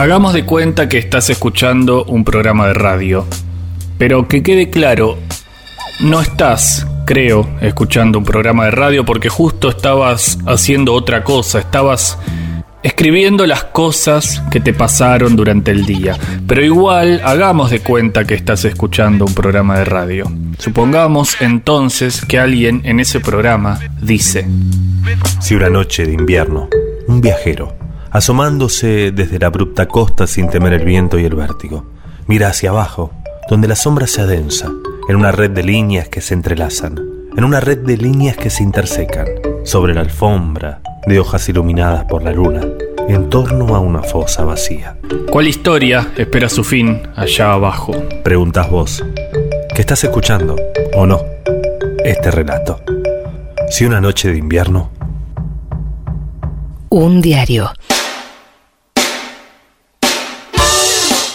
Hagamos de cuenta que estás escuchando un programa de radio. Pero que quede claro, no estás, creo, escuchando un programa de radio porque justo estabas haciendo otra cosa, estabas escribiendo las cosas que te pasaron durante el día. Pero igual hagamos de cuenta que estás escuchando un programa de radio. Supongamos entonces que alguien en ese programa dice... Si una noche de invierno, un viajero, asomándose desde la abrupta costa sin temer el viento y el vértigo, mira hacia abajo, donde la sombra se adensa, en una red de líneas que se entrelazan, en una red de líneas que se intersecan, sobre la alfombra, de hojas iluminadas por la luna, en torno a una fosa vacía. ¿Cuál historia espera su fin allá abajo? Preguntas vos, ¿qué estás escuchando o no? Este relato. Si una noche de invierno... Un diario.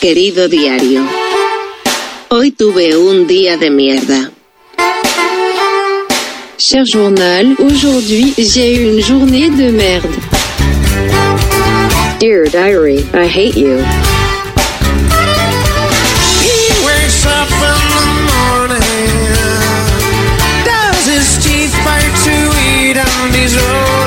Querido diario, hoy tuve un día de mierda. Cher journal, aujourd'hui j'ai eu une journée de merde. Dear diary, I hate you. Does his teeth bite to eat, rolling,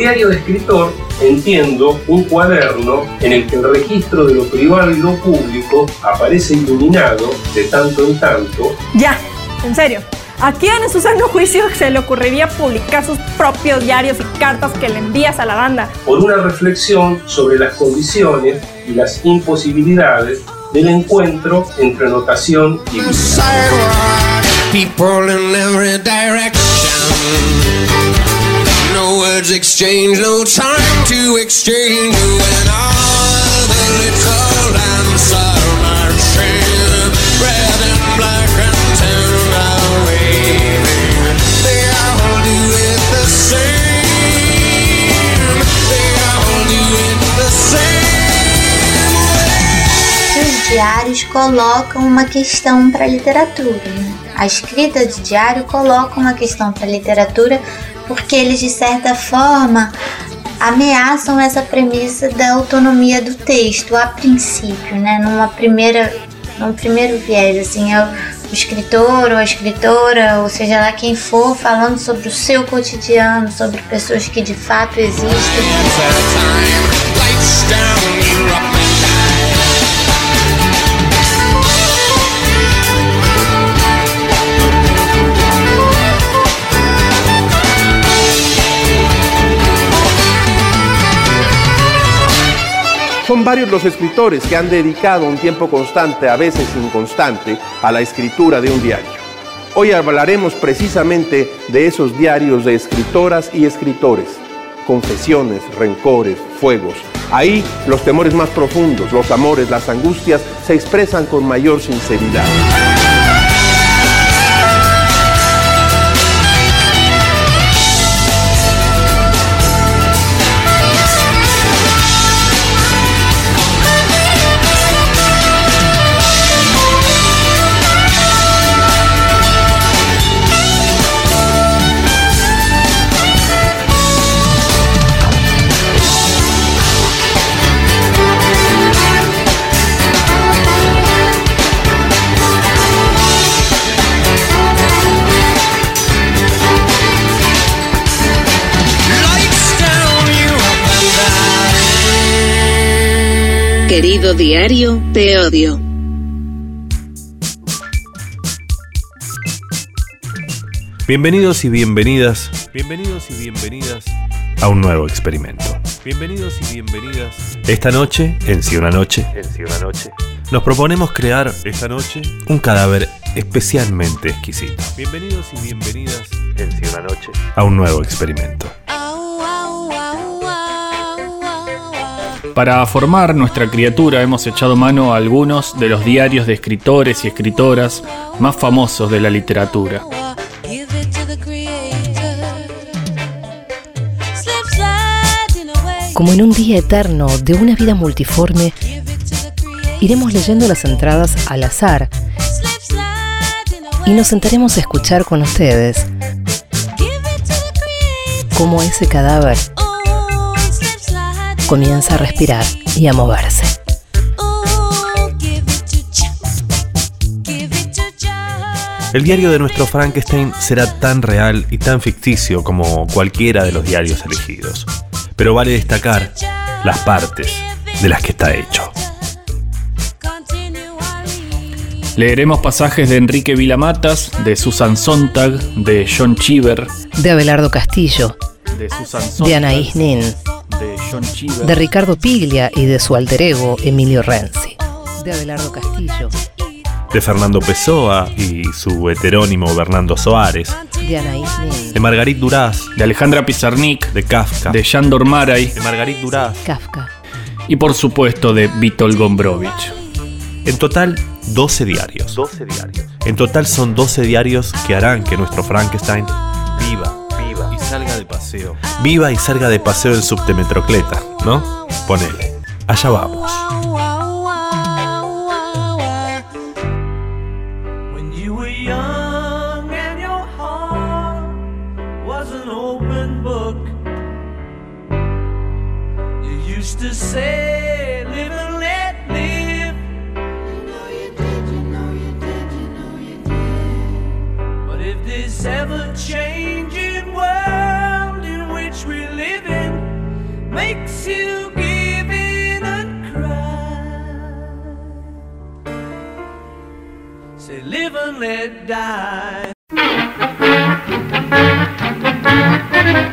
diario de escritor entiendo un cuaderno en el que el registro de lo privado y lo público aparece iluminado de tanto en tanto Ya, en serio. ¿A quién en su sano juicio se le ocurriría publicar sus propios diarios y cartas que le envías a la banda? por una reflexión sobre las condiciones y las imposibilidades del encuentro entre notación y vida. Words exchange, no time to exchange. When all the little lamps are marching, red and black and tan are waving. They all do it the same. They all do it the same. Os diários colocam uma questão para a literatura. né? A escrita de diário coloca uma questão para a literatura porque eles, de certa forma, ameaçam essa premissa da autonomia do texto a princípio, né? Numa primeira, num primeiro viés, assim, é o escritor ou a escritora, ou seja lá quem for, falando sobre o seu cotidiano, sobre pessoas que de fato existem. Varios los escritores que han dedicado un tiempo constante, a veces inconstante, a la escritura de un diario. Hoy hablaremos precisamente de esos diarios de escritoras y escritores. Confesiones, rencores, fuegos. Ahí los temores más profundos, los amores, las angustias se expresan con mayor sinceridad. Querido diario, te odio. Bienvenidos y bienvenidas, bienvenidos y bienvenidas a un nuevo experimento. Bienvenidos y bienvenidas. Esta noche, en Sí una noche, en Sí una noche, nos proponemos crear esta noche un cadáver especialmente exquisito. Bienvenidos y bienvenidas en Sí una noche a un nuevo experimento. Para formar nuestra criatura hemos echado mano a algunos de los diarios de escritores y escritoras más famosos de la literatura. Como en un día eterno de una vida multiforme, iremos leyendo las entradas al azar y nos sentaremos a escuchar con ustedes como ese cadáver comienza a respirar y a moverse. El diario de nuestro Frankenstein será tan real y tan ficticio como cualquiera de los diarios elegidos. Pero vale destacar las partes de las que está hecho. Leeremos pasajes de Enrique Vilamatas, de Susan Sontag, de John Cheever, De Abelardo Castillo, de Susan de Anaís Nin, de Ricardo Piglia y de su alter ego Emilio Renzi. De Abelardo Castillo, De Fernando Pessoa y su heterónimo Bernardo Soares. de Anaís Nin, De Margarit Duraz. de Alejandra Pizarnik, De Kafka. de Yandor Maray de Margarit Duraz. Kafka. y por supuesto de Vitol Gombrowicz. En total, 12 diarios. 12 diarios. En total son 12 diarios que harán que nuestro Frankenstein Viva y salga de paseo en subtemetrocleta, ¿no? Ponele. Allá vamos.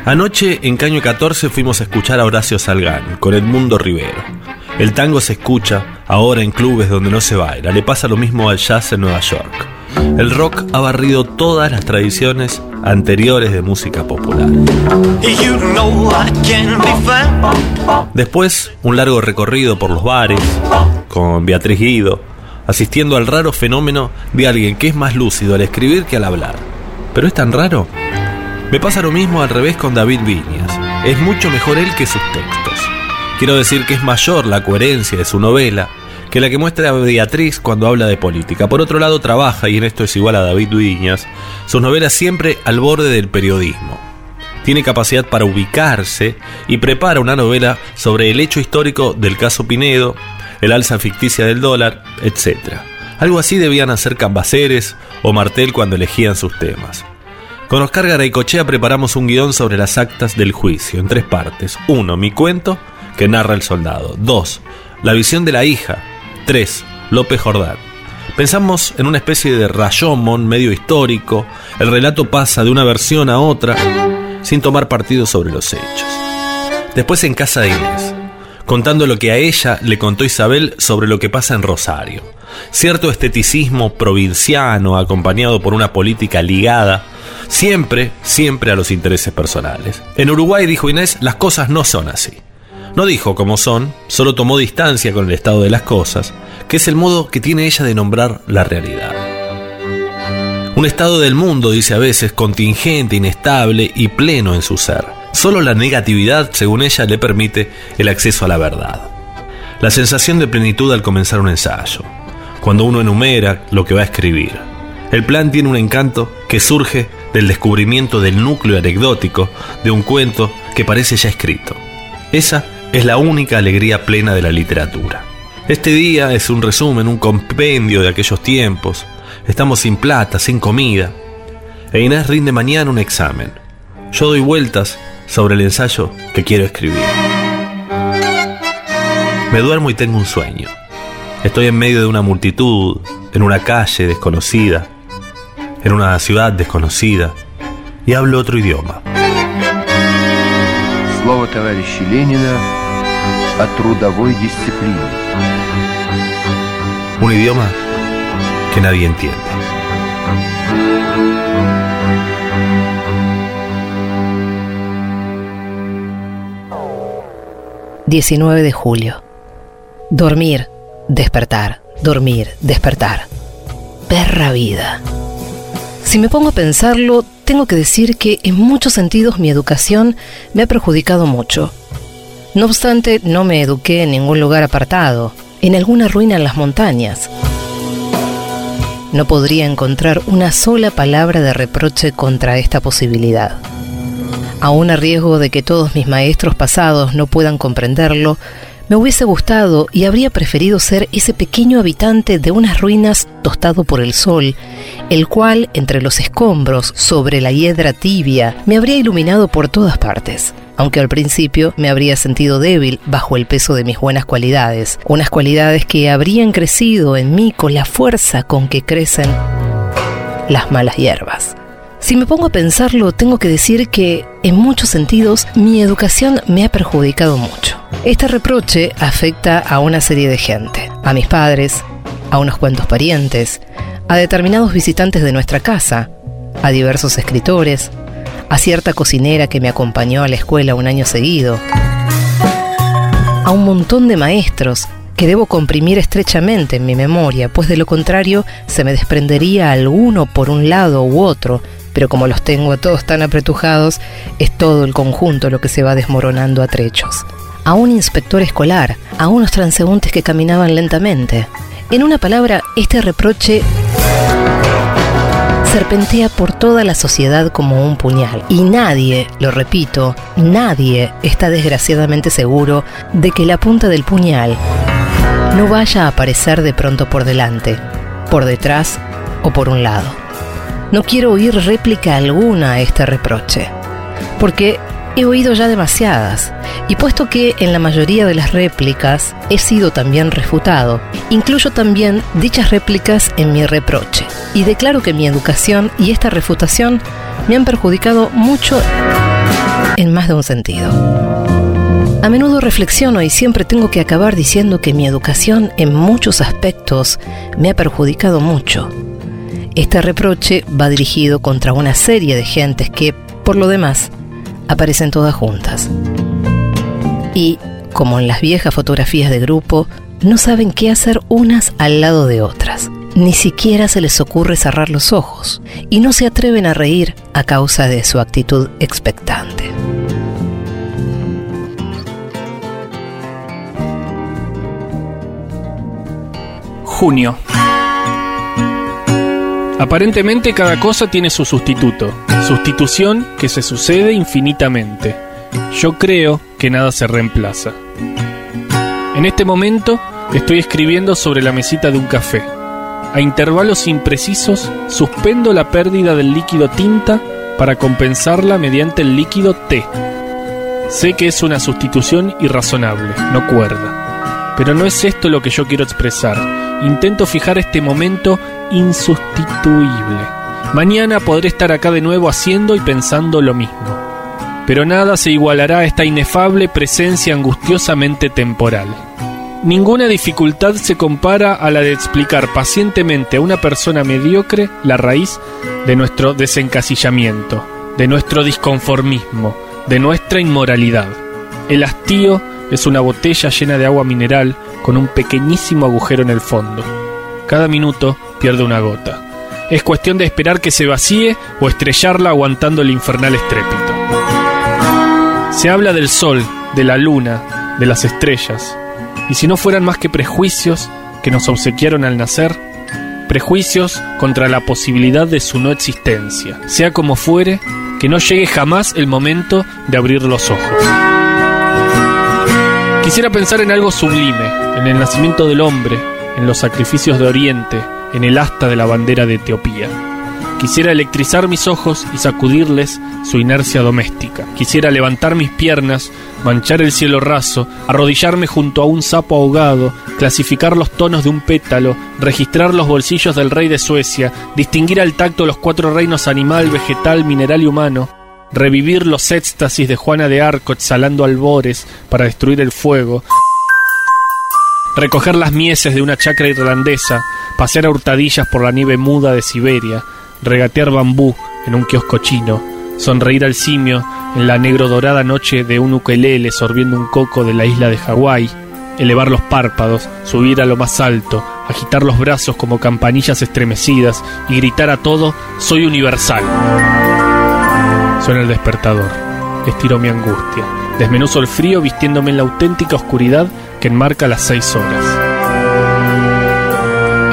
Anoche en Caño 14 fuimos a escuchar a Horacio Salgán con Edmundo Rivero. El tango se escucha ahora en clubes donde no se baila. Le pasa lo mismo al jazz en Nueva York. El rock ha barrido todas las tradiciones anteriores de música popular. Después, un largo recorrido por los bares, con Beatriz Guido, asistiendo al raro fenómeno de alguien que es más lúcido al escribir que al hablar. ¿Pero es tan raro? Me pasa lo mismo al revés con David Viñas. Es mucho mejor él que sus textos. Quiero decir que es mayor la coherencia de su novela que la que muestra Beatriz cuando habla de política. Por otro lado, trabaja, y en esto es igual a David Viñas, sus novelas siempre al borde del periodismo tiene capacidad para ubicarse y prepara una novela sobre el hecho histórico del caso Pinedo, el alza ficticia del dólar, etc. Algo así debían hacer Cambaceres o Martel cuando elegían sus temas. Con Oscar Garaycochea preparamos un guion sobre las actas del juicio en tres partes. Uno, mi cuento, que narra el soldado. Dos, la visión de la hija. Tres, López Jordán. Pensamos en una especie de rayomon medio histórico. El relato pasa de una versión a otra sin tomar partido sobre los hechos. Después en casa de Inés, contando lo que a ella le contó Isabel sobre lo que pasa en Rosario. Cierto esteticismo provinciano acompañado por una política ligada siempre, siempre a los intereses personales. En Uruguay, dijo Inés, las cosas no son así. No dijo cómo son, solo tomó distancia con el estado de las cosas, que es el modo que tiene ella de nombrar la realidad. Un estado del mundo, dice a veces, contingente, inestable y pleno en su ser. Solo la negatividad, según ella, le permite el acceso a la verdad. La sensación de plenitud al comenzar un ensayo, cuando uno enumera lo que va a escribir. El plan tiene un encanto que surge del descubrimiento del núcleo anecdótico de un cuento que parece ya escrito. Esa es la única alegría plena de la literatura. Este día es un resumen, un compendio de aquellos tiempos. Estamos sin plata, sin comida. E Inés rinde mañana un examen. Yo doy vueltas sobre el ensayo que quiero escribir. Me duermo y tengo un sueño. Estoy en medio de una multitud, en una calle desconocida, en una ciudad desconocida, y hablo otro idioma. Un idioma que nadie entiende. 19 de julio. Dormir, despertar, dormir, despertar. Perra vida. Si me pongo a pensarlo, tengo que decir que en muchos sentidos mi educación me ha perjudicado mucho. No obstante, no me eduqué en ningún lugar apartado, en alguna ruina en las montañas. No podría encontrar una sola palabra de reproche contra esta posibilidad. Aún a riesgo de que todos mis maestros pasados no puedan comprenderlo, me hubiese gustado y habría preferido ser ese pequeño habitante de unas ruinas tostado por el sol, el cual, entre los escombros, sobre la hiedra tibia, me habría iluminado por todas partes. Aunque al principio me habría sentido débil bajo el peso de mis buenas cualidades, unas cualidades que habrían crecido en mí con la fuerza con que crecen las malas hierbas. Si me pongo a pensarlo, tengo que decir que, en muchos sentidos, mi educación me ha perjudicado mucho. Este reproche afecta a una serie de gente, a mis padres, a unos cuantos parientes, a determinados visitantes de nuestra casa, a diversos escritores, a cierta cocinera que me acompañó a la escuela un año seguido, a un montón de maestros que debo comprimir estrechamente en mi memoria, pues de lo contrario se me desprendería alguno por un lado u otro, pero como los tengo a todos tan apretujados, es todo el conjunto lo que se va desmoronando a trechos. A un inspector escolar, a unos transeúntes que caminaban lentamente. En una palabra, este reproche serpentea por toda la sociedad como un puñal. Y nadie, lo repito, nadie está desgraciadamente seguro de que la punta del puñal no vaya a aparecer de pronto por delante, por detrás o por un lado. No quiero oír réplica alguna a este reproche, porque he oído ya demasiadas, y puesto que en la mayoría de las réplicas he sido también refutado, incluyo también dichas réplicas en mi reproche, y declaro que mi educación y esta refutación me han perjudicado mucho en más de un sentido. A menudo reflexiono y siempre tengo que acabar diciendo que mi educación en muchos aspectos me ha perjudicado mucho. Este reproche va dirigido contra una serie de gentes que, por lo demás, aparecen todas juntas. Y, como en las viejas fotografías de grupo, no saben qué hacer unas al lado de otras. Ni siquiera se les ocurre cerrar los ojos y no se atreven a reír a causa de su actitud expectante. Junio. Aparentemente cada cosa tiene su sustituto, sustitución que se sucede infinitamente. Yo creo que nada se reemplaza. En este momento estoy escribiendo sobre la mesita de un café. A intervalos imprecisos suspendo la pérdida del líquido tinta para compensarla mediante el líquido té. Sé que es una sustitución irrazonable, no cuerda. Pero no es esto lo que yo quiero expresar. Intento fijar este momento insustituible. Mañana podré estar acá de nuevo haciendo y pensando lo mismo. Pero nada se igualará a esta inefable presencia angustiosamente temporal. Ninguna dificultad se compara a la de explicar pacientemente a una persona mediocre la raíz de nuestro desencasillamiento, de nuestro disconformismo, de nuestra inmoralidad. El hastío es una botella llena de agua mineral con un pequeñísimo agujero en el fondo. Cada minuto pierde una gota. Es cuestión de esperar que se vacíe o estrellarla aguantando el infernal estrépito. Se habla del sol, de la luna, de las estrellas. Y si no fueran más que prejuicios que nos obsequiaron al nacer, prejuicios contra la posibilidad de su no existencia, sea como fuere, que no llegue jamás el momento de abrir los ojos. Quisiera pensar en algo sublime, en el nacimiento del hombre, en los sacrificios de Oriente, en el asta de la bandera de Etiopía. Quisiera electrizar mis ojos y sacudirles su inercia doméstica. Quisiera levantar mis piernas, manchar el cielo raso, arrodillarme junto a un sapo ahogado, clasificar los tonos de un pétalo, registrar los bolsillos del rey de Suecia, distinguir al tacto los cuatro reinos animal, vegetal, mineral y humano, revivir los éxtasis de Juana de Arco exhalando albores para destruir el fuego, recoger las mieses de una chacra irlandesa, pasear a hurtadillas por la nieve muda de Siberia, regatear bambú en un kiosco chino, sonreír al simio en la negro dorada noche de un ukelele sorbiendo un coco de la isla de Hawái, elevar los párpados, subir a lo más alto, agitar los brazos como campanillas estremecidas y gritar a todo, soy universal. Suena el despertador. Estiro mi angustia. Desmenuzo el frío vistiéndome en la auténtica oscuridad que enmarca las seis horas.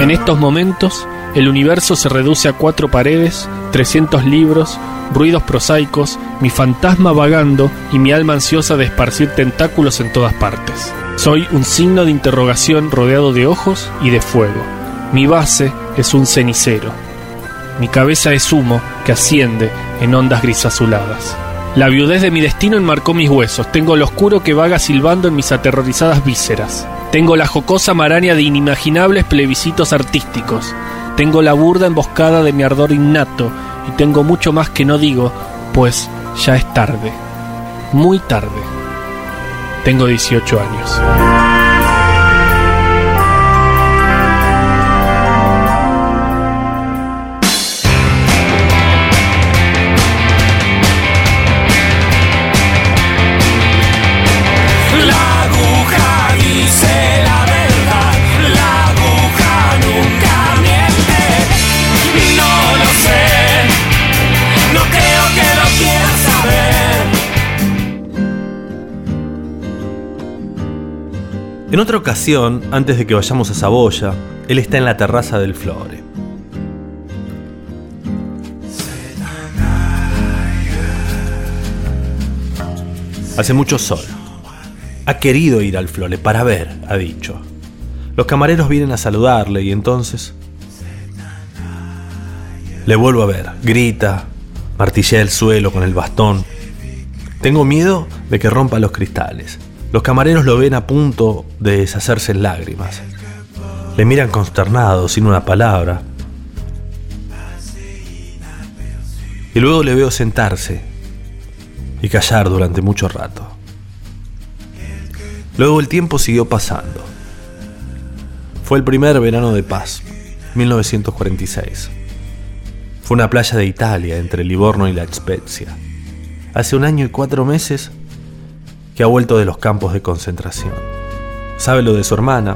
En estos momentos, el universo se reduce a cuatro paredes, 300 libros, ruidos prosaicos, mi fantasma vagando y mi alma ansiosa de esparcir tentáculos en todas partes. Soy un signo de interrogación rodeado de ojos y de fuego. Mi base es un cenicero. Mi cabeza es humo que asciende en ondas grisazuladas. La viudez de mi destino enmarcó mis huesos. Tengo lo oscuro que vaga silbando en mis aterrorizadas vísceras. Tengo la jocosa maraña de inimaginables plebiscitos artísticos. Tengo la burda emboscada de mi ardor innato. Y tengo mucho más que no digo, pues ya es tarde. Muy tarde. Tengo 18 años. En otra ocasión, antes de que vayamos a Saboya, él está en la terraza del Flore. Hace mucho sol. Ha querido ir al Flore para ver, ha dicho. Los camareros vienen a saludarle y entonces... Le vuelvo a ver, grita, martillea el suelo con el bastón. Tengo miedo de que rompa los cristales. Los camareros lo ven a punto de deshacerse en lágrimas. Le miran consternados, sin una palabra. Y luego le veo sentarse y callar durante mucho rato. Luego el tiempo siguió pasando. Fue el primer verano de paz, 1946. Fue una playa de Italia entre Livorno y la Spezia. Hace un año y cuatro meses que ha vuelto de los campos de concentración. Sabe lo de su hermana,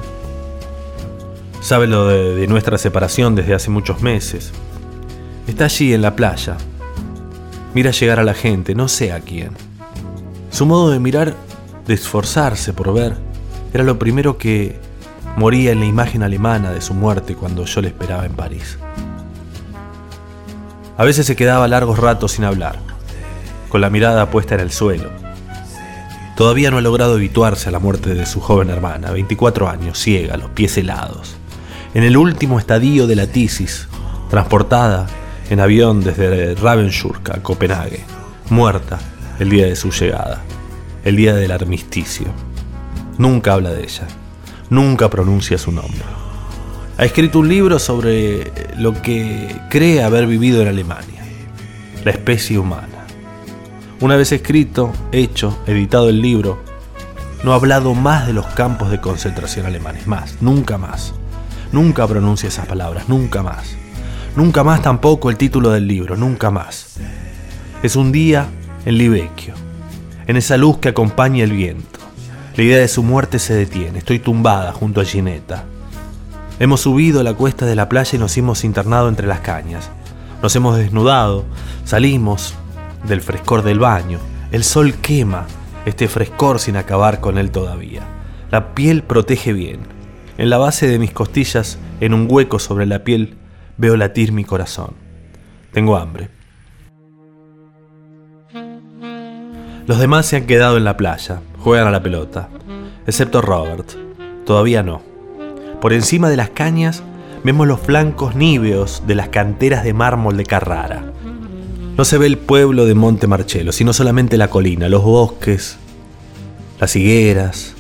sabe lo de, de nuestra separación desde hace muchos meses. Está allí en la playa. Mira llegar a la gente, no sé a quién. Su modo de mirar, de esforzarse por ver, era lo primero que moría en la imagen alemana de su muerte cuando yo le esperaba en París. A veces se quedaba largos ratos sin hablar, con la mirada puesta en el suelo. Todavía no ha logrado habituarse a la muerte de su joven hermana, 24 años, ciega, los pies helados. En el último estadio de la tisis, transportada en avión desde Ravensburg a Copenhague, muerta el día de su llegada, el día del armisticio. Nunca habla de ella, nunca pronuncia su nombre. Ha escrito un libro sobre lo que cree haber vivido en Alemania, la especie humana. Una vez escrito, hecho, editado el libro, no ha hablado más de los campos de concentración alemanes, más, nunca más. Nunca pronuncia esas palabras, nunca más. Nunca más tampoco el título del libro, nunca más. Es un día en Libecchio, en esa luz que acompaña el viento. La idea de su muerte se detiene, estoy tumbada junto a Ginetta. Hemos subido la cuesta de la playa y nos hemos internado entre las cañas. Nos hemos desnudado, salimos del frescor del baño. El sol quema este frescor sin acabar con él todavía. La piel protege bien. En la base de mis costillas, en un hueco sobre la piel, veo latir mi corazón. Tengo hambre. Los demás se han quedado en la playa, juegan a la pelota, excepto Robert. Todavía no. Por encima de las cañas vemos los flancos níveos de las canteras de mármol de Carrara. No se ve el pueblo de Monte Marcello, sino solamente la colina, los bosques, las higueras,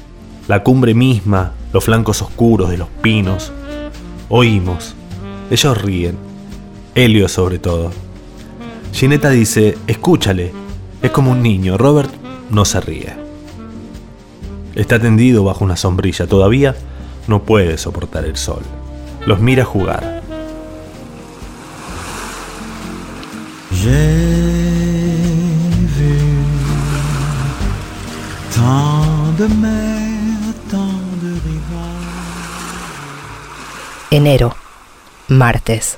la cumbre misma, los flancos oscuros de los pinos. Oímos. Ellos ríen. Helio sobre todo. Ginetta dice, escúchale, es como un niño. Robert no se ríe. Está tendido bajo una sombrilla. Todavía no puede soportar el sol. Los mira jugar. Enero, martes.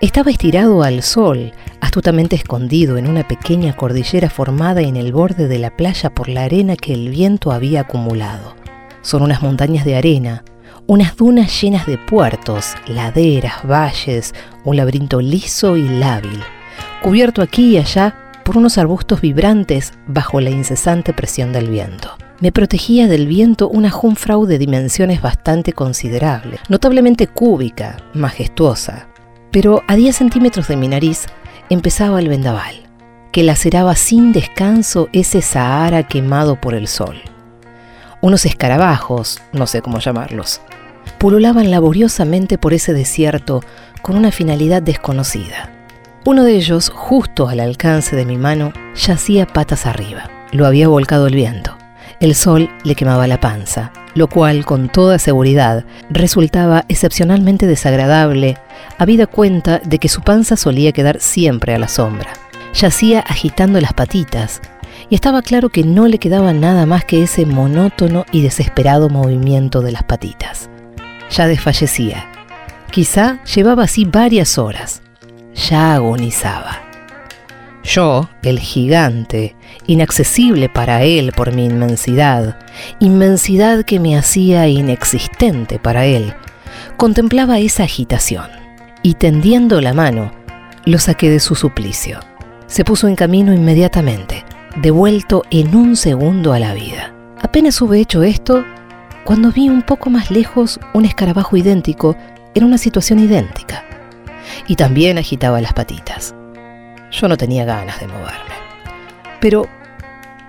Estaba estirado al sol, astutamente escondido en una pequeña cordillera formada en el borde de la playa por la arena que el viento había acumulado. Son unas montañas de arena, unas dunas llenas de puertos, laderas, valles, un laberinto liso y lábil, cubierto aquí y allá por unos arbustos vibrantes bajo la incesante presión del viento. Me protegía del viento una jungfrau de dimensiones bastante considerables, notablemente cúbica, majestuosa. Pero a 10 centímetros de mi nariz empezaba el vendaval, que laceraba sin descanso ese Sahara quemado por el sol. Unos escarabajos, no sé cómo llamarlos, pululaban laboriosamente por ese desierto con una finalidad desconocida. Uno de ellos, justo al alcance de mi mano, yacía patas arriba. Lo había volcado el viento. El sol le quemaba la panza, lo cual, con toda seguridad, resultaba excepcionalmente desagradable, habida cuenta de que su panza solía quedar siempre a la sombra. Yacía agitando las patitas, y estaba claro que no le quedaba nada más que ese monótono y desesperado movimiento de las patitas. Ya desfallecía. Quizá llevaba así varias horas. Ya agonizaba. Yo, el gigante, inaccesible para él por mi inmensidad, inmensidad que me hacía inexistente para él, contemplaba esa agitación y tendiendo la mano, lo saqué de su suplicio. Se puso en camino inmediatamente, devuelto en un segundo a la vida. Apenas hube hecho esto, cuando vi un poco más lejos un escarabajo idéntico en una situación idéntica, y también agitaba las patitas. Yo no tenía ganas de moverme. Pero,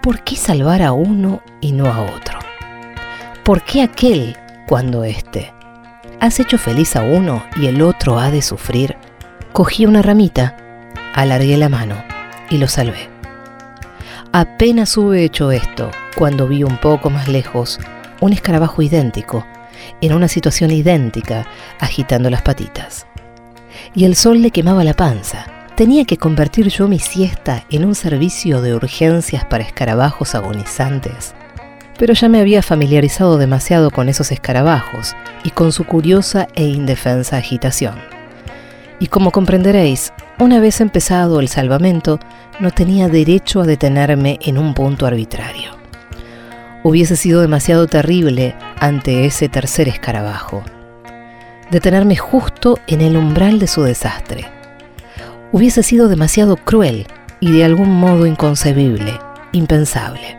¿por qué salvar a uno y no a otro? ¿Por qué aquel cuando éste? ¿Has hecho feliz a uno y el otro ha de sufrir? Cogí una ramita, alargué la mano y lo salvé. Apenas hube hecho esto cuando vi un poco más lejos un escarabajo idéntico, en una situación idéntica, agitando las patitas. Y el sol le quemaba la panza. Tenía que convertir yo mi siesta en un servicio de urgencias para escarabajos agonizantes. Pero ya me había familiarizado demasiado con esos escarabajos y con su curiosa e indefensa agitación. Y como comprenderéis, una vez empezado el salvamento, no tenía derecho a detenerme en un punto arbitrario. Hubiese sido demasiado terrible ante ese tercer escarabajo. Detenerme justo en el umbral de su desastre. Hubiese sido demasiado cruel y de algún modo inconcebible, impensable.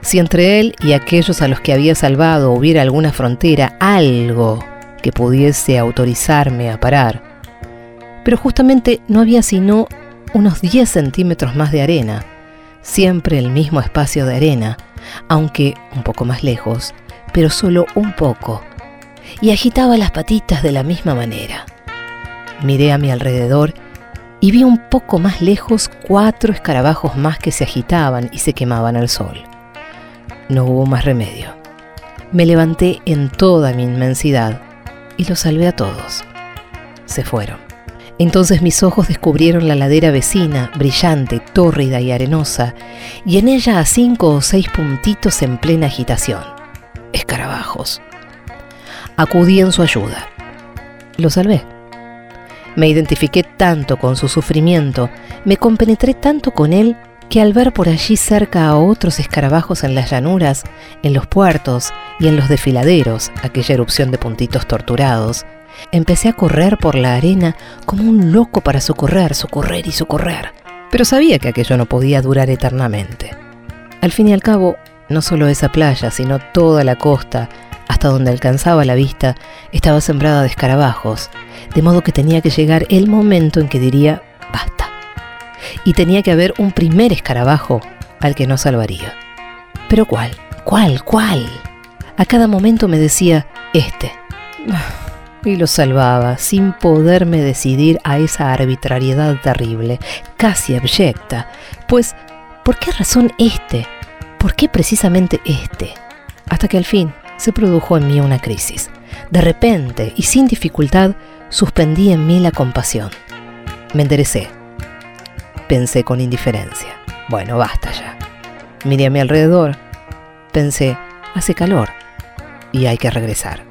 Si entre él y aquellos a los que había salvado hubiera alguna frontera, algo que pudiese autorizarme a parar, pero justamente no había sino unos 10 centímetros más de arena, siempre el mismo espacio de arena, aunque un poco más lejos, pero solo un poco, y agitaba las patitas de la misma manera. Miré a mi alrededor y vi un poco más lejos cuatro escarabajos más que se agitaban y se quemaban al sol. No hubo más remedio. Me levanté en toda mi inmensidad y los salvé a todos. Se fueron. Entonces mis ojos descubrieron la ladera vecina, brillante, tórrida y arenosa, y en ella a cinco o seis puntitos en plena agitación. Escarabajos. Acudí en su ayuda. Lo salvé. Me identifiqué tanto con su sufrimiento, me compenetré tanto con él, que al ver por allí cerca a otros escarabajos en las llanuras, en los puertos y en los desfiladeros, aquella erupción de puntitos torturados, Empecé a correr por la arena como un loco para socorrer, socorrer y socorrer. Pero sabía que aquello no podía durar eternamente. Al fin y al cabo, no solo esa playa, sino toda la costa, hasta donde alcanzaba la vista, estaba sembrada de escarabajos, de modo que tenía que llegar el momento en que diría, basta. Y tenía que haber un primer escarabajo al que no salvaría. Pero ¿cuál? ¿Cuál? ¿Cuál? A cada momento me decía, este y lo salvaba sin poderme decidir a esa arbitrariedad terrible, casi abyecta. Pues, ¿por qué razón este? ¿Por qué precisamente este? Hasta que al fin se produjo en mí una crisis. De repente y sin dificultad suspendí en mí la compasión. Me enderecé. Pensé con indiferencia. Bueno, basta ya. Miré a mi alrededor. Pensé, hace calor y hay que regresar.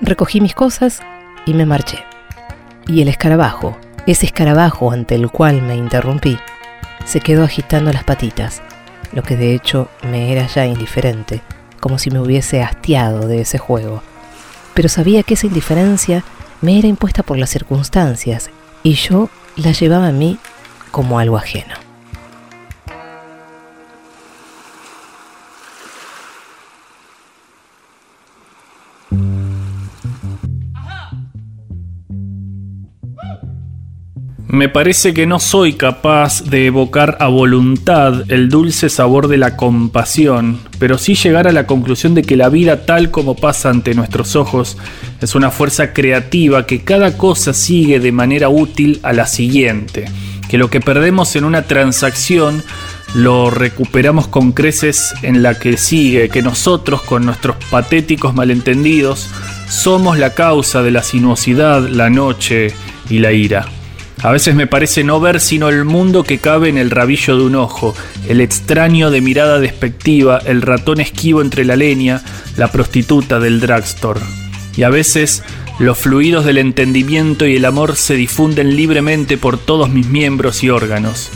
Recogí mis cosas y me marché. Y el escarabajo, Ese escarabajo ante el cual me interrumpí se quedó agitando las patitas, lo que de hecho me era ya indiferente, como si me hubiese hastiado de ese juego. Pero sabía que esa indiferencia me era impuesta por las circunstancias y yo la llevaba a mí como algo ajeno. Me parece que no soy capaz de evocar a voluntad el dulce sabor de la compasión, pero sí llegar a la conclusión de que la vida tal como pasa ante nuestros ojos es una fuerza creativa que cada cosa sigue de manera útil a la siguiente, que lo que perdemos en una transacción lo recuperamos con creces en la que sigue, que nosotros con nuestros patéticos malentendidos somos la causa de la sinuosidad, la noche y la ira. A veces me parece no ver sino el mundo que cabe en el rabillo de un ojo, el extraño de mirada despectiva, el ratón esquivo entre la leña, la prostituta del drugstore. Y a veces los fluidos del entendimiento y el amor se difunden libremente por todos mis miembros y órganos.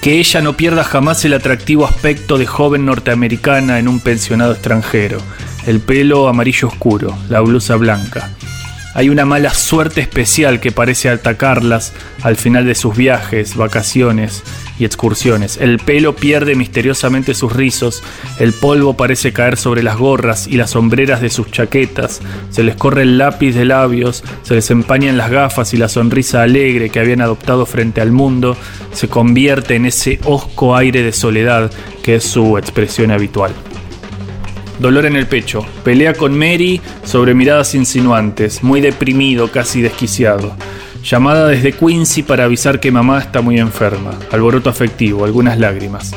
Que ella no pierda jamás el atractivo aspecto de joven norteamericana en un pensionado extranjero, el pelo amarillo oscuro, la blusa blanca. Hay una mala suerte especial que parece atacarlas al final de sus viajes, vacaciones y excursiones. El pelo pierde misteriosamente sus rizos, el polvo parece caer sobre las gorras y las sombreras de sus chaquetas, se les corre el lápiz de labios, se les empañan las gafas y la sonrisa alegre que habían adoptado frente al mundo se convierte en ese hosco aire de soledad que es su expresión habitual. Dolor en el pecho. Pelea con Mary sobre miradas insinuantes. Muy deprimido, casi desquiciado. Llamada desde Quincy para avisar que mamá está muy enferma. Alboroto afectivo, algunas lágrimas.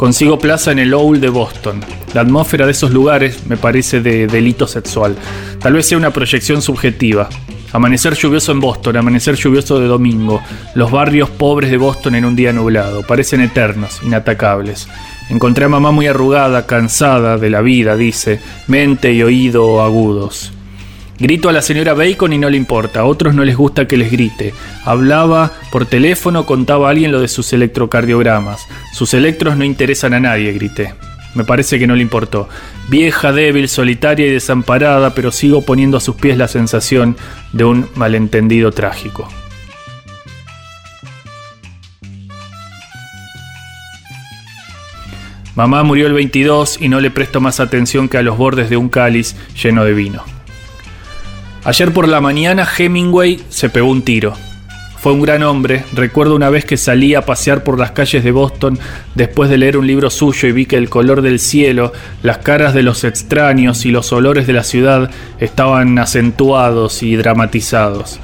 Consigo plaza en el Owl de Boston. La atmósfera de esos lugares me parece de delito sexual. Tal vez sea una proyección subjetiva. Amanecer lluvioso en Boston, amanecer lluvioso de domingo. Los barrios pobres de Boston en un día nublado. Parecen eternos, inatacables. Encontré a mamá muy arrugada, cansada de la vida, dice, mente y oído agudos. Grito a la señora Bacon y no le importa, a otros no les gusta que les grite. Hablaba por teléfono, contaba a alguien lo de sus electrocardiogramas. Sus electros no interesan a nadie, grité. Me parece que no le importó. Vieja, débil, solitaria y desamparada, pero sigo poniendo a sus pies la sensación de un malentendido trágico. Mamá murió el 22 y no le presto más atención que a los bordes de un cáliz lleno de vino. Ayer por la mañana Hemingway se pegó un tiro. Fue un gran hombre. Recuerdo una vez que salí a pasear por las calles de Boston después de leer un libro suyo y vi que el color del cielo, las caras de los extraños y los olores de la ciudad estaban acentuados y dramatizados.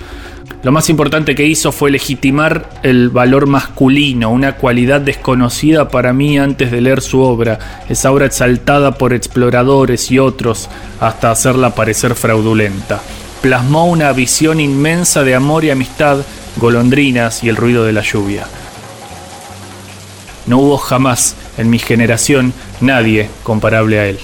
Lo más importante que hizo fue legitimar el valor masculino, una cualidad desconocida para mí antes de leer su obra, esa obra exaltada por exploradores y otros hasta hacerla parecer fraudulenta. Plasmó una visión inmensa de amor y amistad, golondrinas y el ruido de la lluvia. No hubo jamás en mi generación nadie comparable a él.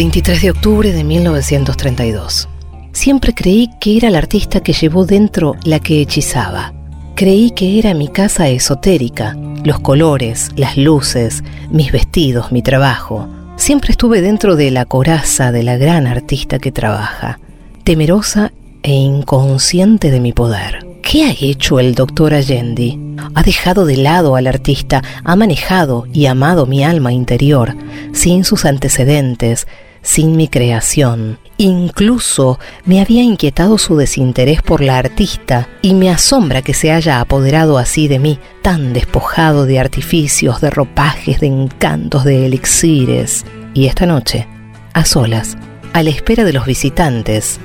23 de octubre de 1932. Siempre creí que era el artista que llevó dentro la que hechizaba. Creí que era mi casa esotérica, los colores, las luces, mis vestidos, mi trabajo. Siempre estuve dentro de la coraza de la gran artista que trabaja, temerosa e inconsciente de mi poder. ¿Qué ha hecho el doctor Allende? Ha dejado de lado al artista, ha manejado y amado mi alma interior, sin sus antecedentes, sin mi creación. Incluso me había inquietado su desinterés por la artista y me asombra que se haya apoderado así de mí, tan despojado de artificios, de ropajes, de encantos, de elixires. Y esta noche, a solas, a la espera de los visitantes,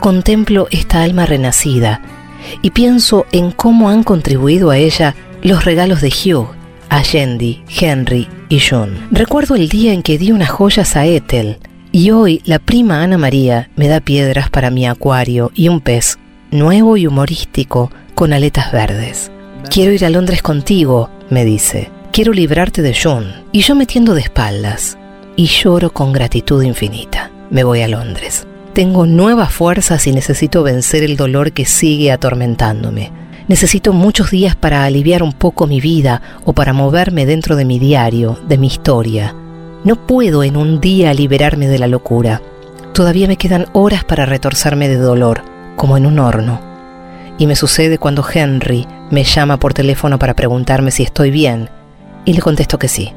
contemplo esta alma renacida y pienso en cómo han contribuido a ella los regalos de Hugh, Allende, Henry y John. Recuerdo el día en que di unas joyas a Ethel, Y hoy la prima Ana María me da piedras para mi acuario y un pez, nuevo y humorístico, con aletas verdes. Quiero ir a Londres contigo, me dice. Quiero librarte de John. Y yo me tiendo de espaldas. Y lloro con gratitud infinita. Me voy a Londres. Tengo nuevas fuerzas y necesito vencer el dolor que sigue atormentándome. Necesito muchos días para aliviar un poco mi vida o para moverme dentro de mi diario, de mi historia. No puedo en un día liberarme de la locura. Todavía me quedan horas para retorcerme de dolor, como en un horno. Y me sucede cuando Henry me llama por teléfono para preguntarme si estoy bien, y le contesto que sí.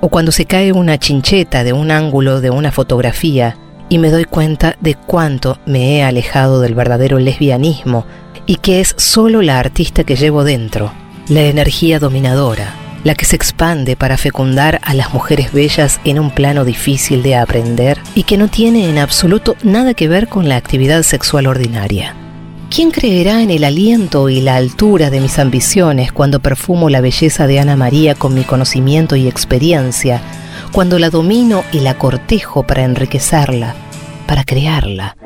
O cuando se cae una chincheta de un ángulo de una fotografía y me doy cuenta de cuánto me he alejado del verdadero lesbianismo y que es solo la artista que llevo dentro, la energía dominadora, la que se expande para fecundar a las mujeres bellas en un plano difícil de aprender y que no tiene en absoluto nada que ver con la actividad sexual ordinaria. ¿Quién creerá en el aliento y la altura de mis ambiciones cuando perfumo la belleza de Ana María con mi conocimiento y experiencia, cuando la domino y la cortejo para enriquecerla, para crearla?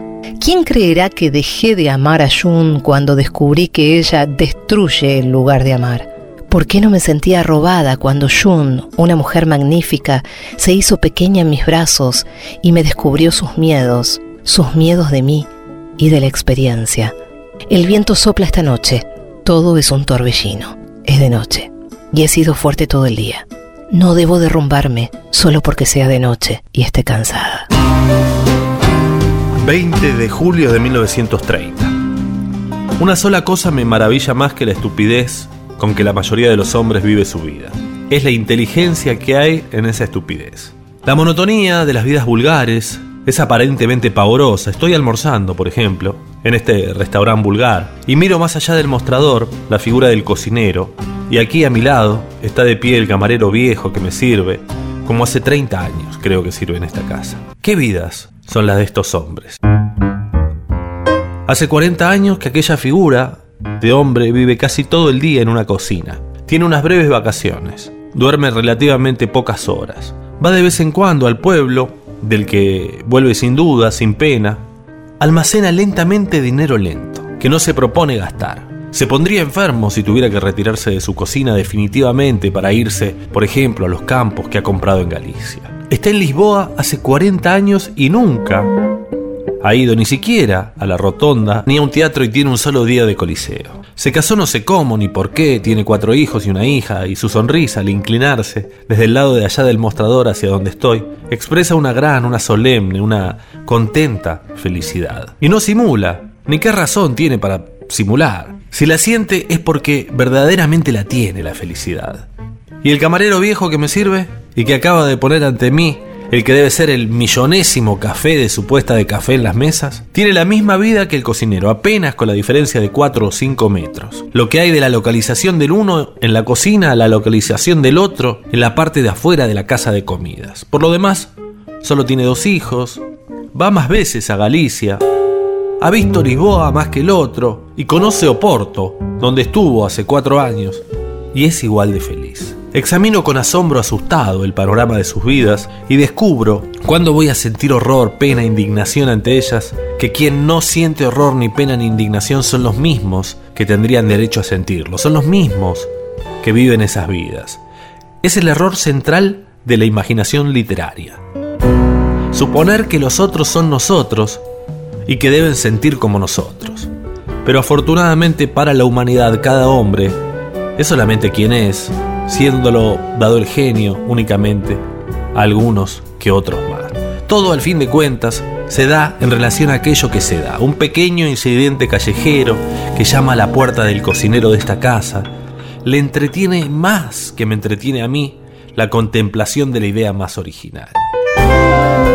¿Quién creerá que dejé de amar a Jun cuando descubrí que ella destruye en lugar de amar? ¿Por qué no me sentía robada cuando Jun, una mujer magnífica, se hizo pequeña en mis brazos y me descubrió sus miedos, sus miedos de mí y de la experiencia? El viento sopla esta noche, todo es un torbellino, es de noche y he sido fuerte todo el día. No debo derrumbarme solo porque sea de noche y esté cansada. 20 de julio de 1930. Una sola cosa me maravilla más que la estupidez con que la mayoría de los hombres vive su vida. Es la inteligencia que hay en esa estupidez. La monotonía de las vidas vulgares es aparentemente pavorosa. Estoy almorzando, por ejemplo, en este restaurante vulgar y miro más allá del mostrador la figura del cocinero y aquí a mi lado está de pie el camarero viejo que me sirve, como hace 30 años creo que sirve en esta casa. ¿Qué vidas son las de estos hombres? Hace 40 años que aquella figura de hombre vive casi todo el día en una cocina. Tiene unas breves vacaciones. Duerme relativamente pocas horas. Va de vez en cuando al pueblo, del que vuelve sin duda, sin pena. Almacena lentamente dinero lento, que no se propone gastar. Se pondría enfermo si tuviera que retirarse de su cocina definitivamente para irse, por ejemplo, a los campos que ha comprado en Galicia. Está en Lisboa hace 40 años y nunca ha ido ni siquiera a la rotonda ni a un teatro y tiene un solo día de coliseo. Se casó no sé cómo ni por qué, tiene cuatro hijos y una hija, y su sonrisa al inclinarse desde el lado de allá del mostrador hacia donde estoy, expresa una gran, una solemne, una contenta felicidad. Y no simula, ni qué razón tiene para simular. Si la siente es porque verdaderamente la tiene la felicidad. ¿Y el camarero viejo que me sirve? Y que acaba de poner ante mí el que debe ser el millonésimo café de su puesta de café en las mesas, tiene la misma vida que el cocinero, apenas con la diferencia de 4 o 5 metros. Lo que hay de la localización del uno en la cocina a la localización del otro en la parte de afuera de la casa de comidas. Por lo demás, solo tiene dos hijos, va más veces a Galicia, ha visto Lisboa más que el otro y conoce Oporto, donde estuvo hace cuatro años, y es igual de feliz. Examino con asombro asustado el panorama de sus vidas y descubro, cuando voy a sentir horror, pena, indignación ante ellas, que quien no siente horror ni pena ni indignación son los mismos que tendrían derecho a sentirlo, son los mismos que viven esas vidas. Es el error central de la imaginación literaria. Suponer que los otros son nosotros y que deben sentir como nosotros. Pero afortunadamente para la humanidad cada hombre es solamente quien es, siéndolo dado el genio únicamente a algunos que otros más. Todo al fin de cuentas se da en relación a aquello que se da. Un pequeño incidente callejero que llama a la puerta del cocinero de esta casa le entretiene más que me entretiene a mí la contemplación de la idea más original.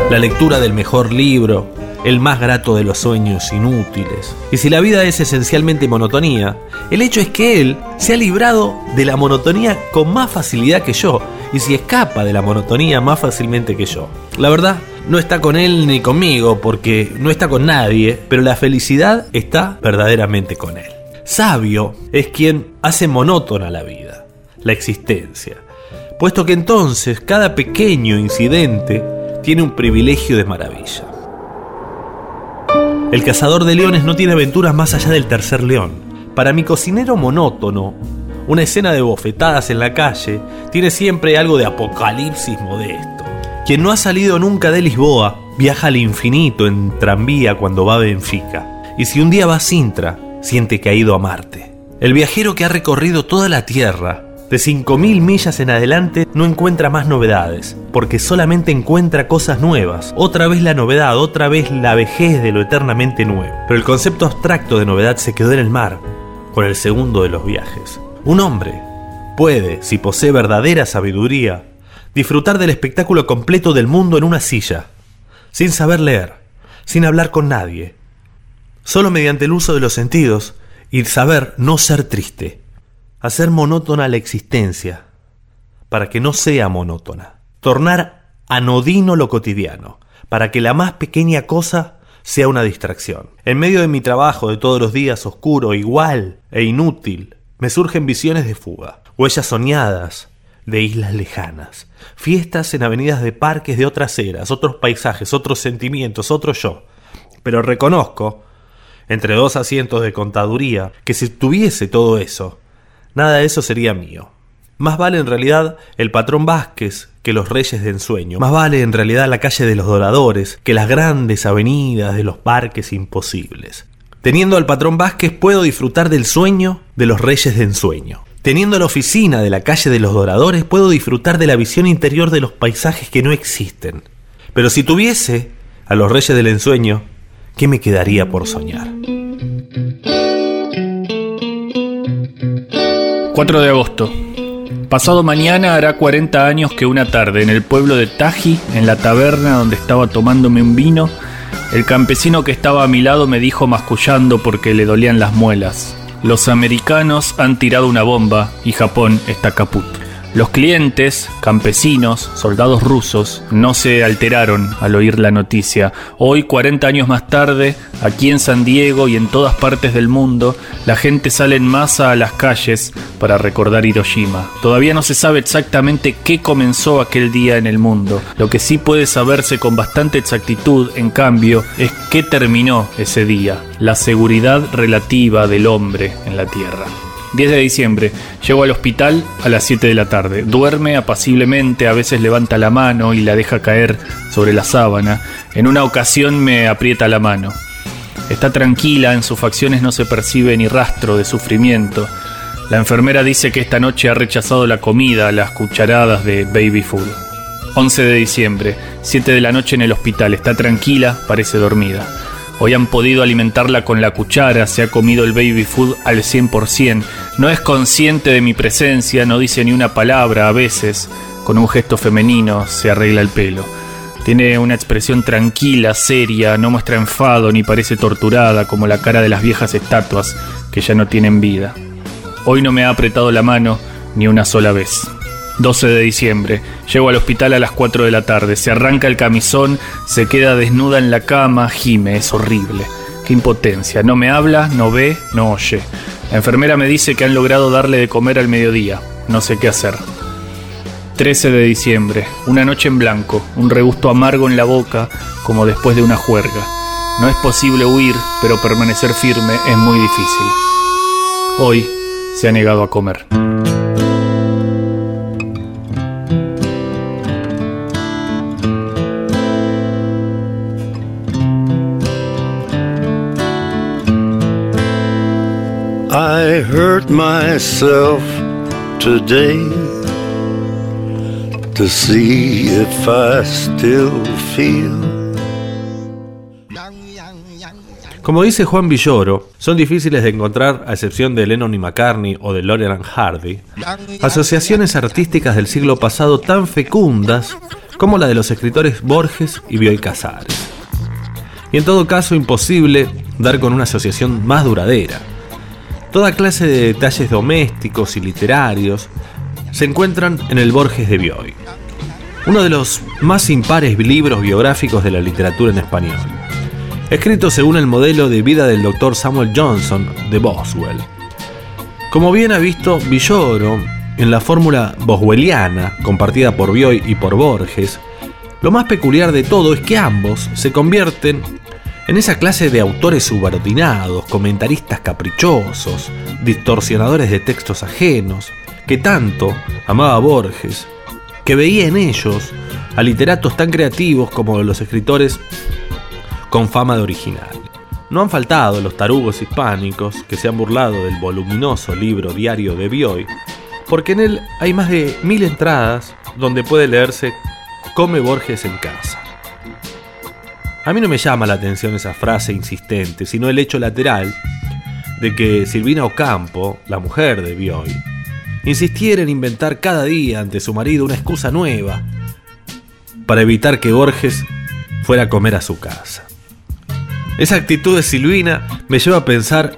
La lectura del mejor libro, el más grato de los sueños inútiles. Y si la vida es esencialmente monotonía, el hecho es que él se ha librado de la monotonía con más facilidad que yo, y si escapa de la monotonía más fácilmente que yo. La verdad, no está con él ni conmigo, porque no está con nadie, pero la felicidad está verdaderamente con él. Sabio es quien hace monótona la vida, la existencia, puesto que entonces cada pequeño incidente tiene un privilegio de maravilla. El cazador de leones no tiene aventuras más allá del tercer león. Para mi cocinero monótono, una escena de bofetadas en la calle tiene siempre algo de apocalipsis modesto. Quien no ha salido nunca de Lisboa viaja al infinito en tranvía cuando va a Benfica. Y si un día va a Sintra, siente que ha ido a Marte. El viajero que ha recorrido toda la Tierra, de 5.000 millas en adelante, no encuentra más novedades, porque solamente encuentra cosas nuevas. Otra vez la novedad, otra vez la vejez de lo eternamente nuevo. Pero el concepto abstracto de novedad se quedó en el mar, con el segundo de los viajes. Un hombre puede, si posee verdadera sabiduría, disfrutar del espectáculo completo del mundo en una silla, sin saber leer, sin hablar con nadie, solo mediante el uso de los sentidos y saber no ser triste, hacer monótona la existencia, para que no sea monótona, tornar anodino lo cotidiano, para que la más pequeña cosa sea una distracción. En medio de mi trabajo de todos los días oscuro, igual e inútil, me surgen visiones de fuga, huellas soñadas de islas lejanas, fiestas en avenidas de parques de otras eras, otros paisajes, otros sentimientos, otro yo. Pero reconozco, entre dos asientos de contaduría, que si tuviese todo eso, nada de eso sería mío. Más vale en realidad el patrón Vázquez que los reyes de ensueño. Más vale en realidad la calle de los doradores que las grandes avenidas de los parques imposibles. Teniendo al patrón Vázquez puedo disfrutar del sueño de los reyes de ensueño. Teniendo la oficina de la calle de los doradores puedo disfrutar de la visión interior de los paisajes que no existen. Pero si tuviese a los reyes del ensueño, ¿qué me quedaría por soñar? 4 de agosto. Pasado mañana hará 40 años que una tarde en el pueblo de Taji, en la taberna donde estaba tomándome un vino, el campesino que estaba a mi lado me dijo mascullando porque le dolían las muelas. Los americanos han tirado una bomba y Japón está caput. Los clientes, campesinos, soldados rusos, no se alteraron al oír la noticia. Hoy, 40 años más tarde, aquí en San Diego y en todas partes del mundo, la gente sale en masa a las calles para recordar Hiroshima. Todavía no se sabe exactamente qué comenzó aquel día en el mundo. Lo que sí puede saberse con bastante exactitud, en cambio, es qué terminó ese día, la seguridad relativa del hombre en la Tierra. 10 de diciembre. Llego al hospital a las 7 de la tarde. Duerme apaciblemente, a veces levanta la mano y la deja caer sobre la sábana. En una ocasión me aprieta la mano. Está tranquila, en sus facciones no se percibe ni rastro de sufrimiento. La enfermera dice que esta noche ha rechazado la comida, las cucharadas de baby food. 11 de diciembre, 7 de la noche en el hospital. Está tranquila, parece dormida. Hoy han podido alimentarla con la cuchara, se ha comido el baby food al 100%, no es consciente de mi presencia, no dice ni una palabra a veces, con un gesto femenino se arregla el pelo. Tiene una expresión tranquila, seria, no muestra enfado ni parece torturada como la cara de las viejas estatuas que ya no tienen vida. Hoy no me ha apretado la mano ni una sola vez. 12 de diciembre. Llego al hospital a las 4 de la tarde. Se arranca el camisón, se queda desnuda en la cama, gime, es horrible. Qué impotencia. No me habla, no ve, no oye. La enfermera me dice que han logrado darle de comer al mediodía. No sé qué hacer. 13 de diciembre. Una noche en blanco. Un regusto amargo en la boca, como después de una juerga. No es posible huir, pero permanecer firme es muy difícil. Hoy se ha negado a comer. I hurt myself today to see if I still feel. Como dice Juan Villoro, son difíciles de encontrar, a excepción de Lennon y McCartney o de Laurel and Hardy, asociaciones artísticas del siglo pasado tan fecundas como la de los escritores Borges y Bioy Casares. Y en todo caso imposible dar con una asociación más duradera. Toda clase de detalles domésticos y literarios se encuentran en el Borges de Bioy, uno de los más impares libros biográficos de la literatura en español, escrito según el modelo de vida del Dr. Samuel Johnson de Boswell. Como bien ha visto Villoro, en la fórmula boswelliana compartida por Bioy y por Borges, Lo más peculiar de todo es que ambos se convierten en esa clase de autores subordinados, comentaristas caprichosos, distorsionadores de textos ajenos, que tanto amaba Borges, que veía en ellos a literatos tan creativos como los escritores con fama de original. No han faltado los tarugos hispánicos que se han burlado del voluminoso libro diario de Bioy, porque en él hay más de mil entradas donde puede leerse Come Borges en casa. A mí no me llama la atención esa frase insistente, sino el hecho lateral de que Silvina Ocampo, la mujer de Bioy, insistiera en inventar cada día ante su marido una excusa nueva para evitar que Borges fuera a comer a su casa. Esa actitud de Silvina me lleva a pensar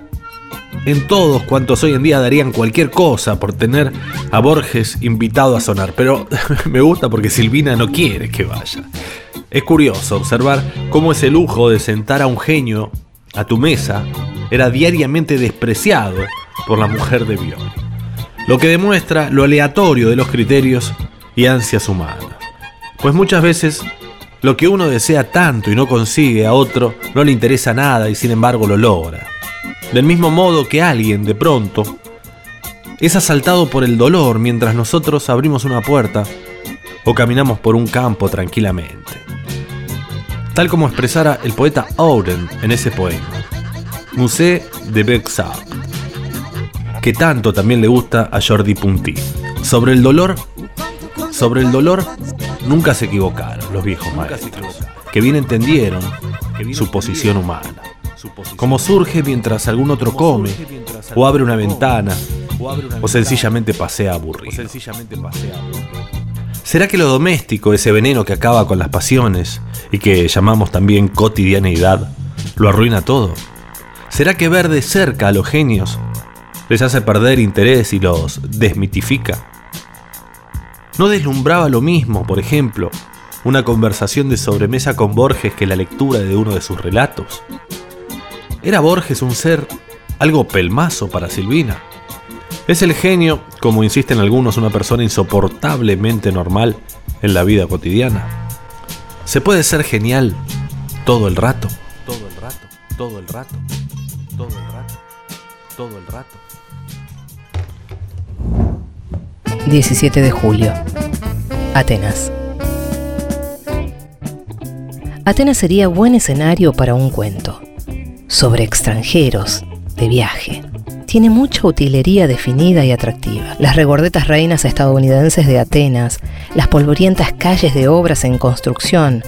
en todos cuantos hoy en día darían cualquier cosa por tener a Borges invitado a sonar, pero me gusta porque Silvina no quiere que vaya. Es curioso observar cómo ese lujo de sentar a un genio a tu mesa era diariamente despreciado por la mujer de Bioy, lo que demuestra lo aleatorio de los criterios y ansias humanas. Pues muchas veces lo que uno desea tanto y no consigue a otro no le interesa nada y sin embargo lo logra. Del mismo modo que alguien, de pronto, es asaltado por el dolor mientras nosotros abrimos una puerta o caminamos por un campo tranquilamente. Tal como expresara el poeta Auden en ese poema, Musée de Bexar, que tanto también le gusta a Jordi Punti. Sobre el dolor, sobre el dolor nunca se equivocaron los viejos maestros, que bien entendieron su posición humana. como surge mientras algún otro come, o abre una ventana, o sencillamente pasea aburrido. ¿Será que lo doméstico, ese veneno que acaba con las pasiones y que llamamos también cotidianeidad, lo arruina todo? ¿Será que ver de cerca a los genios les hace perder interés y los desmitifica? ¿No deslumbraba lo mismo, por ejemplo, una conversación de sobremesa con Borges que la lectura de uno de sus relatos? ¿Era Borges un ser algo pelmazo para Silvina? ¿Es el genio, como insisten algunos, una persona insoportablemente normal en la vida cotidiana? ¿Se puede ser genial todo el rato? Todo el rato, todo el rato, todo el rato, todo el rato. 17 de julio. Atenas. Atenas sería buen escenario para un cuento sobre extranjeros de viaje. Tiene mucha utilería definida y atractiva. Las regordetas reinas estadounidenses de Atenas, las polvorientas calles de obras en construcción,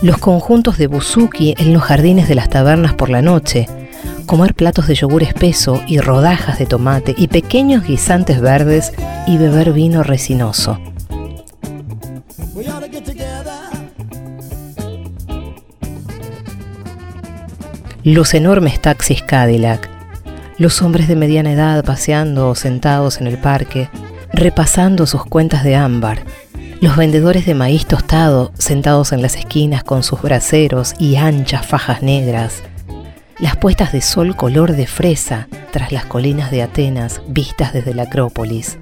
los conjuntos de buzuki en los jardines de las tabernas por la noche, comer platos de yogur espeso y rodajas de tomate y pequeños guisantes verdes y beber vino resinoso. Los enormes taxis Cadillac, los hombres de mediana edad paseando o sentados en el parque, repasando sus cuentas de ámbar, los vendedores de maíz tostado sentados en las esquinas con sus braseros y anchas fajas negras, las puestas de sol color de fresa tras las colinas de Atenas vistas desde la Acrópolis,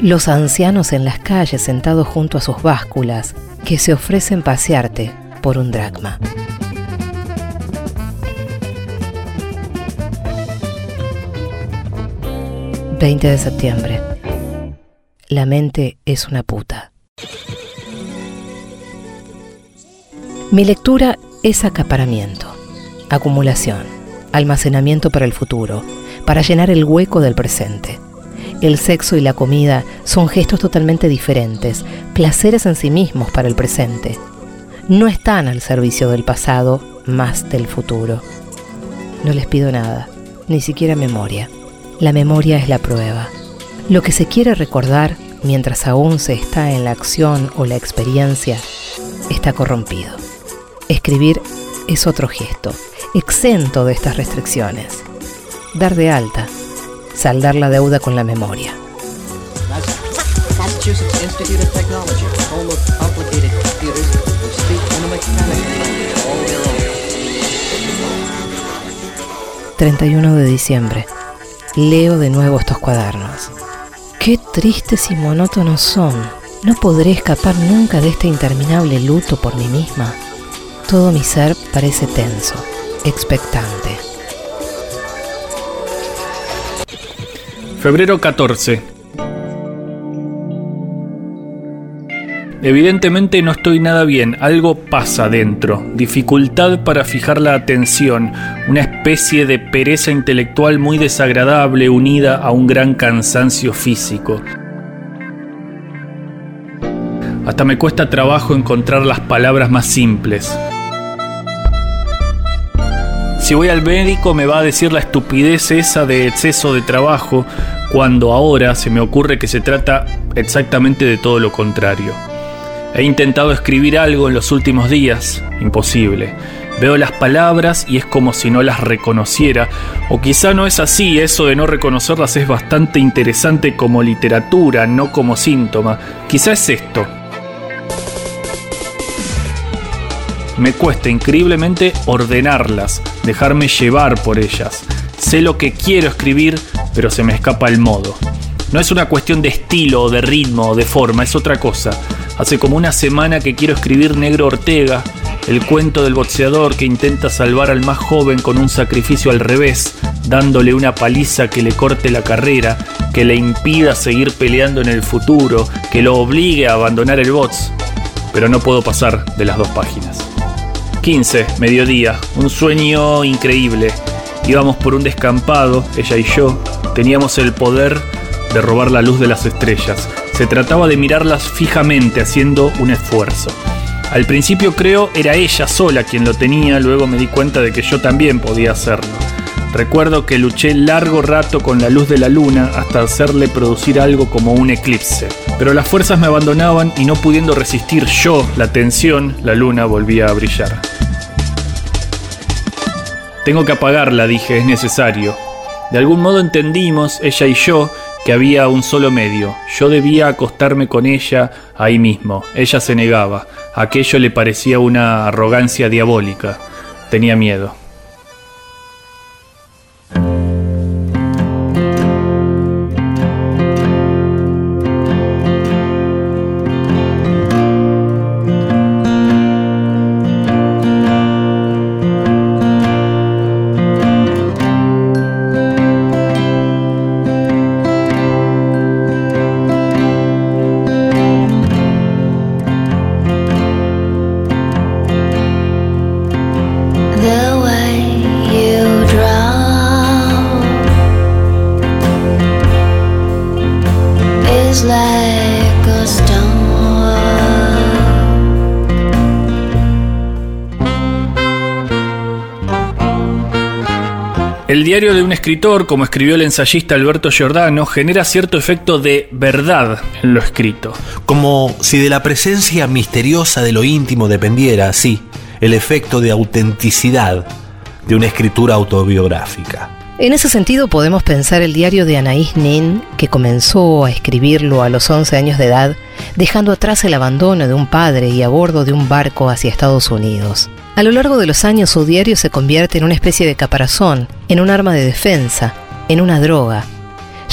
los ancianos en las calles sentados junto a sus básculas que se ofrecen pasearte por un dracma. 20 de septiembre. La mente es una puta. Mi lectura es acaparamiento, acumulación, almacenamiento para el futuro, para llenar el hueco del presente. El sexo y la comida son gestos totalmente diferentes, placeres en sí mismos para el presente. No están al servicio del pasado, más del futuro. No les pido nada, ni siquiera memoria. La memoria es la prueba. Lo que se quiere recordar mientras aún se está en la acción o la experiencia está corrompido. Escribir es otro gesto, exento de estas restricciones. Dar de alta, saldar la deuda con la memoria. Massachusetts Institute of Technology, home of complicated computers which speak in a mechanical language all their own. 31 de diciembre. Leo de nuevo estos cuadernos. Qué tristes y monótonos son. ¿No podré escapar nunca de este interminable luto por mí misma? Todo mi ser parece tenso, expectante. Febrero 14. Evidentemente no estoy nada bien, algo pasa dentro, dificultad para fijar la atención, una especie de pereza intelectual muy desagradable unida a un gran cansancio físico. Hasta me cuesta trabajo encontrar las palabras más simples. Si voy al médico me va a decir la estupidez esa de exceso de trabajo, cuando ahora se me ocurre que se trata exactamente de todo lo contrario. He intentado escribir algo en los últimos días, imposible. Veo las palabras y es como si no las reconociera, o quizá no es así, eso de no reconocerlas es bastante interesante como literatura, no como síntoma. Quizá es esto. Me cuesta increíblemente ordenarlas, dejarme llevar por ellas. Sé lo que quiero escribir, pero se me escapa el modo. No es una cuestión de estilo de ritmo de forma, es otra cosa. Hace como una semana que quiero escribir Negro Ortega, el cuento del boxeador que intenta salvar al más joven con un sacrificio al revés, dándole una paliza que le corte la carrera, que le impida seguir peleando en el futuro, que lo obligue a abandonar el box. Pero no puedo pasar de las dos páginas. 15, mediodía, un sueño increíble. Íbamos por un descampado, ella y yo, teníamos el poder de robar la luz de las estrellas. Se trataba de mirarlas fijamente haciendo un esfuerzo. Al principio creo era ella sola quien lo tenía, luego me di cuenta de que yo también podía hacerlo. Recuerdo que luché largo rato con la luz de la luna hasta hacerle producir algo como un eclipse. Pero las fuerzas me abandonaban y no pudiendo resistir yo la tensión, la luna volvía a brillar. Tengo que apagarla, dije, es necesario. De algún modo entendimos, ella y yo, que había un solo medio. Yo debía acostarme con ella ahí mismo. Ella se negaba. Aquello le parecía una arrogancia diabólica. Tenía miedo. El diario de un escritor, como escribió el ensayista Alberto Giordano, genera cierto efecto de verdad en lo escrito. Como si de la presencia misteriosa de lo íntimo dependiera, sí, el efecto de autenticidad de una escritura autobiográfica. En ese sentido podemos pensar el diario de Anaïs Nin, que comenzó a escribirlo a los 11 años de edad, dejando atrás el abandono de un padre y a bordo de un barco hacia Estados Unidos. A lo largo de los años su diario se convierte en una especie de caparazón, en un arma de defensa, en una droga.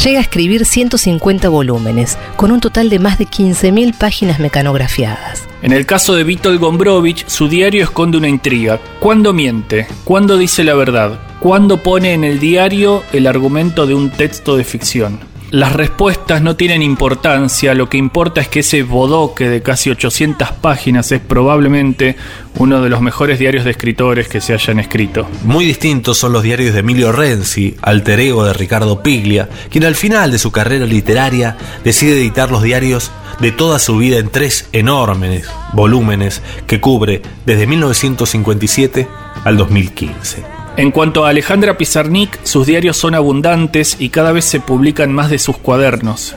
Llega a escribir 150 volúmenes, con un total de más de 15.000 páginas mecanografiadas. En el caso de Vítor Gombrowicz, su diario esconde una intriga. ¿Cuándo miente? ¿Cuándo dice la verdad? ¿Cuándo pone en el diario el argumento de un texto de ficción? Las respuestas no tienen importancia, lo que importa es que ese bodoque de casi 800 páginas es probablemente uno de los mejores diarios de escritores que se hayan escrito. Muy distintos son los diarios de Emilio Renzi, alter ego de Ricardo Piglia, quien al final de su carrera literaria decide editar los diarios de toda su vida en tres enormes volúmenes que cubre desde 1957 al 2015. En cuanto a Alejandra Pizarnik, sus diarios son abundantes y cada vez se publican más de sus cuadernos.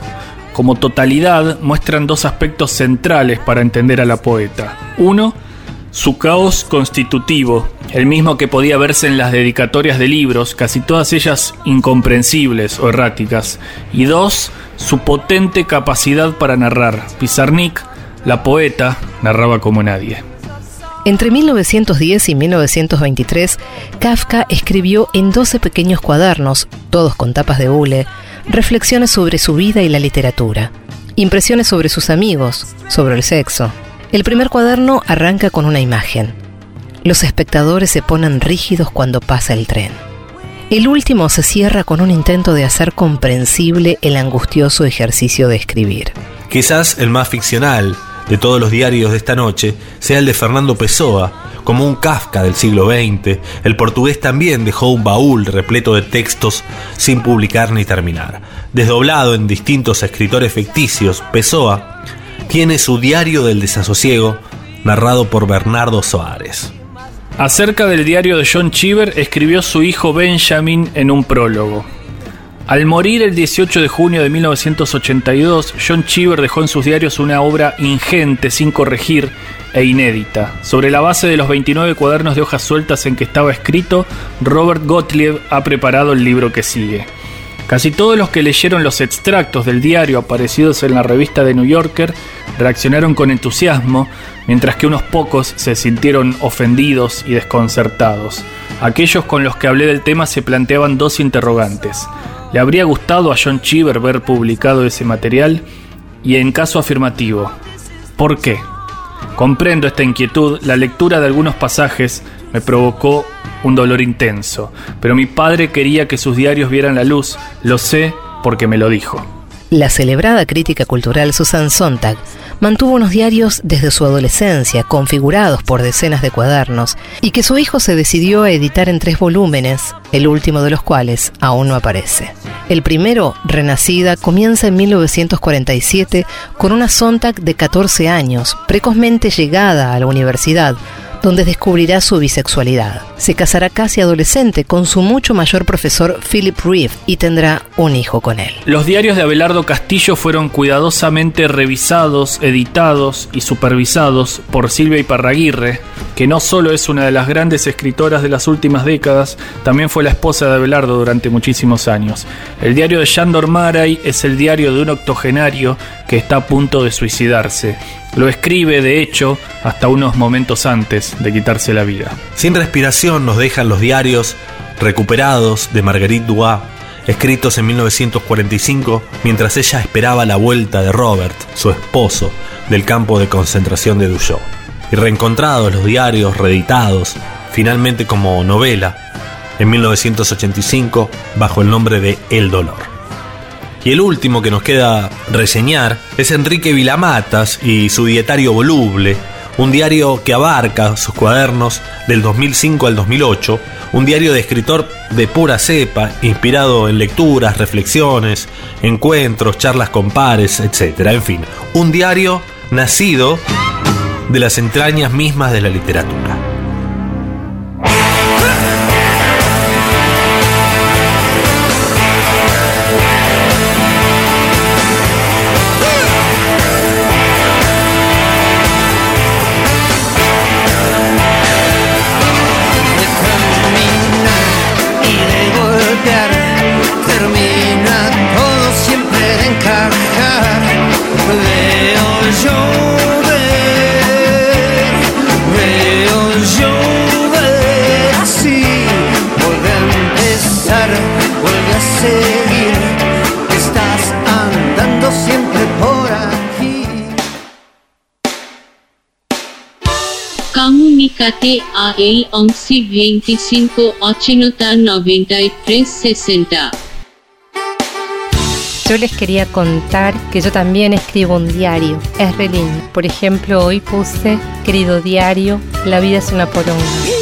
Como totalidad, muestran dos aspectos centrales para entender a la poeta. Uno, su caos constitutivo, el mismo que podía verse en las dedicatorias de libros, casi todas ellas incomprensibles o erráticas. Y dos, su potente capacidad para narrar. Pizarnik, la poeta, narraba como nadie. Entre 1910 y 1923, Kafka escribió en 12 pequeños cuadernos, todos con tapas de hule, reflexiones sobre su vida y la literatura. impresiones sobre sus amigos, sobre el sexo. El primer cuaderno arranca con una imagen. Los espectadores se ponen rígidos cuando pasa el tren. El último se cierra con un intento de hacer comprensible el angustioso ejercicio de escribir. Quizás el más ficcional de todos los diarios de esta noche sea el de Fernando Pessoa, como un Kafka del siglo XX. El portugués también dejó un baúl repleto de textos sin publicar ni terminar. Desdoblado en distintos escritores ficticios, Pessoa tiene su diario del desasosiego, narrado por Bernardo Soares. Acerca del diario de John Cheever escribió su hijo Benjamin en un prólogo. Al morir el 18 de junio de 1982, John Cheever dejó en sus diarios una obra ingente, sin corregir e inédita. Sobre la base de los 29 cuadernos de hojas sueltas en que estaba escrito, Robert Gottlieb ha preparado el libro que sigue. Casi todos los que leyeron los extractos del diario aparecidos en la revista The New Yorker reaccionaron con entusiasmo, mientras que unos pocos se sintieron ofendidos y desconcertados. Aquellos con los que hablé del tema se planteaban dos interrogantes. ¿Le habría gustado a John Cheever ver publicado ese material? Y en caso afirmativo, ¿por qué? Comprendo esta inquietud, la lectura de algunos pasajes me provocó un dolor intenso, pero mi padre quería que sus diarios vieran la luz, lo sé porque me lo dijo. La celebrada crítica cultural Susan Sontag mantuvo unos diarios desde su adolescencia, configurados por decenas de cuadernos, y que su hijo se decidió a editar en tres volúmenes, el último de los cuales aún no aparece. El primero, Renacida, comienza en 1947 con una Sontag de 14 años, precozmente llegada a la universidad, donde descubrirá su bisexualidad. Se casará casi adolescente con su mucho mayor profesor Philip Reeve y tendrá un hijo con él. Los diarios de Abelardo Castillo fueron cuidadosamente revisados, editados y supervisados por Silvia Iparraguirre, que no solo es una de las grandes escritoras de las últimas décadas, también fue la esposa de Abelardo durante muchísimos años. El diario de Yandor Maray es el diario de un octogenario que está a punto de suicidarse. Lo escribe, de hecho, hasta unos momentos antes de quitarse la vida. Sin respiración nos dejan los diarios recuperados de Marguerite Duras, escritos en 1945 mientras ella esperaba la vuelta de Robert, su esposo, del campo de concentración de Duyot. Y reencontrados los diarios reeditados, finalmente como novela, en 1985 bajo el nombre de El Dolor. Y el último que nos queda reseñar es Enrique Vilamatas y su dietario voluble, un diario que abarca sus cuadernos del 2005 al 2008, un diario de escritor de pura cepa, inspirado en lecturas, reflexiones, encuentros, charlas con pares, etc. En fin, un diario nacido de las entrañas mismas de la literatura. perder, termina. Yo les quería contar que yo también escribo un diario. Es re. Por ejemplo, hoy puse, querido diario, la vida es una poronga.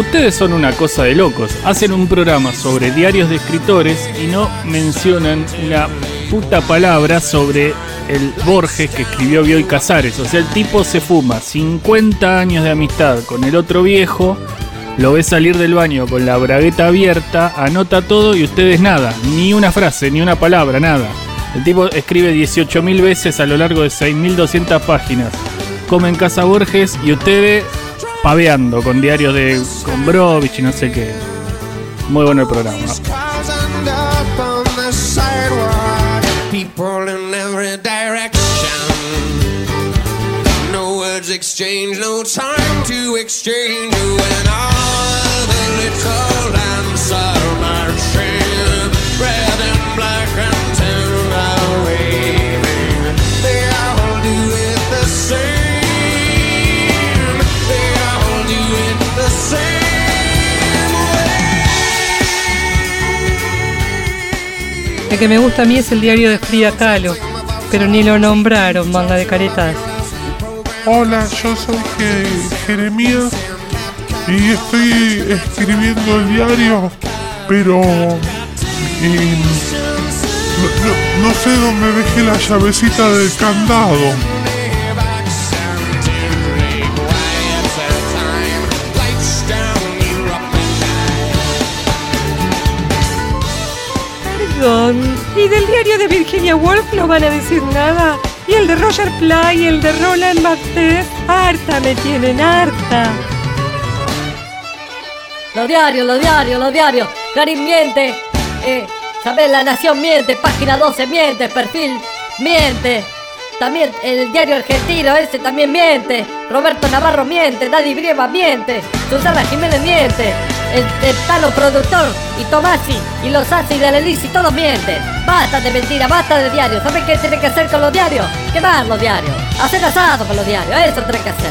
Ustedes son una cosa de locos. Hacen un programa sobre diarios de escritores y no mencionan una puta palabra sobre el Borges que escribió Bioy Casares. O sea, el tipo se fuma 50 años de amistad con el otro viejo, lo ve salir del baño con la bragueta abierta, anota todo y ustedes nada, ni una frase, ni una palabra, nada. El tipo escribe 18.000 veces a lo largo de 6.200 páginas. Come en casa Borges y ustedes paveando con diarios de Gombrovich y no sé qué. Muy bueno el programa. exchange, no time to exchange you and all the little que me gusta a mí es el diario de Frida Kahlo, pero ni lo nombraron, manga de caretas. Hola, yo soy Je- Jeremías y estoy escribiendo el diario, pero eh, no sé dónde dejé la llavecita del candado. ¿Y del diario de Virginia Woolf no van a decir nada? ¿Y el de Roger Ply y el de Roland Macbeth? Harta me tienen, harta. Los diarios, los diarios, los diarios. Clarín miente. Eh, ¿Sabés? La Nación miente. Página 12 miente. Perfil miente. También el diario argentino ese también miente. Roberto Navarro miente. Daddy Brieva miente. Susana Jiménez miente. El, el Tano productor y Tomasi y los Asi de la Elisi todos mienten. Basta de mentira, basta de diarios. ¿Sabés qué tiene que hacer con los diarios? Quemar los diarios. Hacer asado con los diarios. Eso tiene que hacer.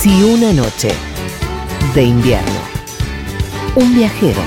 Si una noche de invierno, un viajero